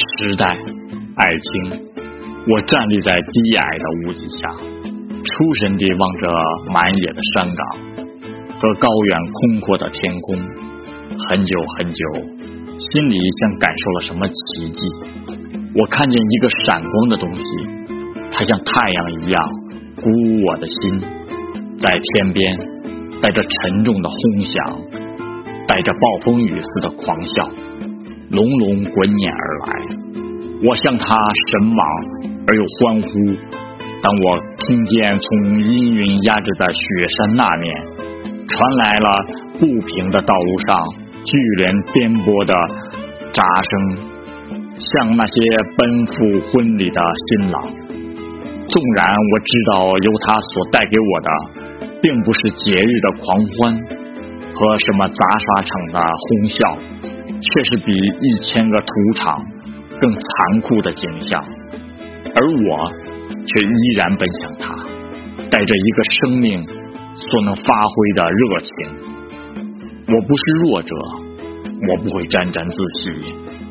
时代，爱情，我站立在低矮的屋脊下，出神地望着满野的山岗和高远空阔的天空，很久很久，心里像感受了什么奇迹。我看见一个闪光的东西，它像太阳一样鼓舞我的心，在天边带着沉重的轰响，带着暴风雨似的狂笑。隆隆滚碾而来，我向他神往而又欢呼。当我听见从阴云压着的雪山那面传来了不平的道路上巨人颠簸的喳声，像那些奔赴婚礼的新郎。纵然我知道由他所带给我的，并不是节日的狂欢和什么杂耍场的哄笑。却是比一千个屠场更残酷的景象，而我却依然奔向它，带着一个生命所能发挥的热情。我不是弱者，我不会沾沾自喜，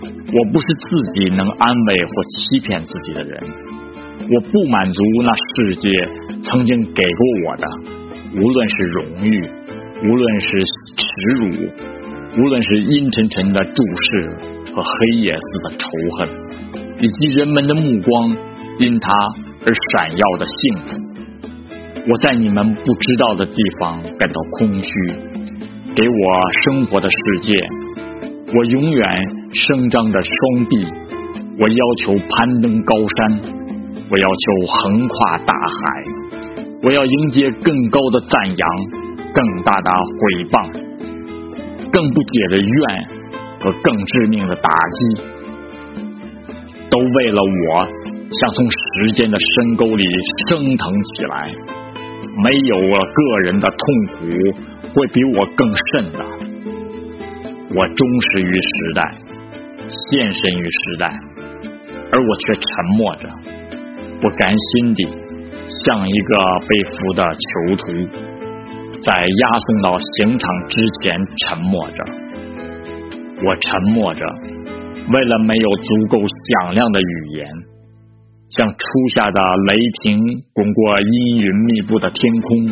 我不是自己能安慰或欺骗自己的人。我不满足那世界曾经给过我的，无论是荣誉，无论是耻辱。无论是阴沉沉的注视和黑夜似的仇恨，以及人们的目光因他而闪耀的幸福，我在你们不知道的地方感到空虚。给我生活的世界，我永远伸张着双臂。我要求攀登高山，我要求横跨大海，我要迎接更高的赞扬，更大的毁谤。更不解的怨和更致命的打击，都为了我想从时间的深沟里升腾起来。没有了个人的痛苦会比我更甚的。我忠实于时代，献身于时代，而我却沉默着，不甘心地像一个被俘的囚徒。在押送到刑场之前，沉默着。我沉默着，为了没有足够响亮的语言，像初夏的雷霆滚过阴云密布的天空，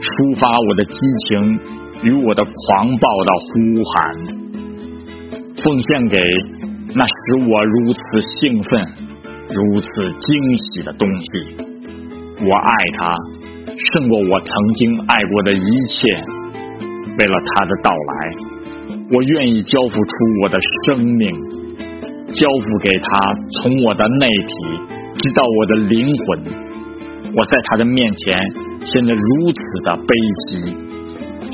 抒发我的激情与我的狂暴的呼喊，奉献给那使我如此兴奋、如此惊喜的东西。我爱他。胜过我曾经爱过的一切。为了他的到来，我愿意交付出我的生命，交付给他，从我的内体直到我的灵魂。我在他的面前显得如此的悲戚，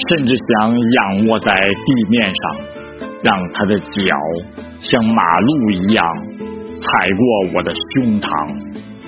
甚至想仰卧在地面上，让他的脚像马路一样踩过我的胸膛。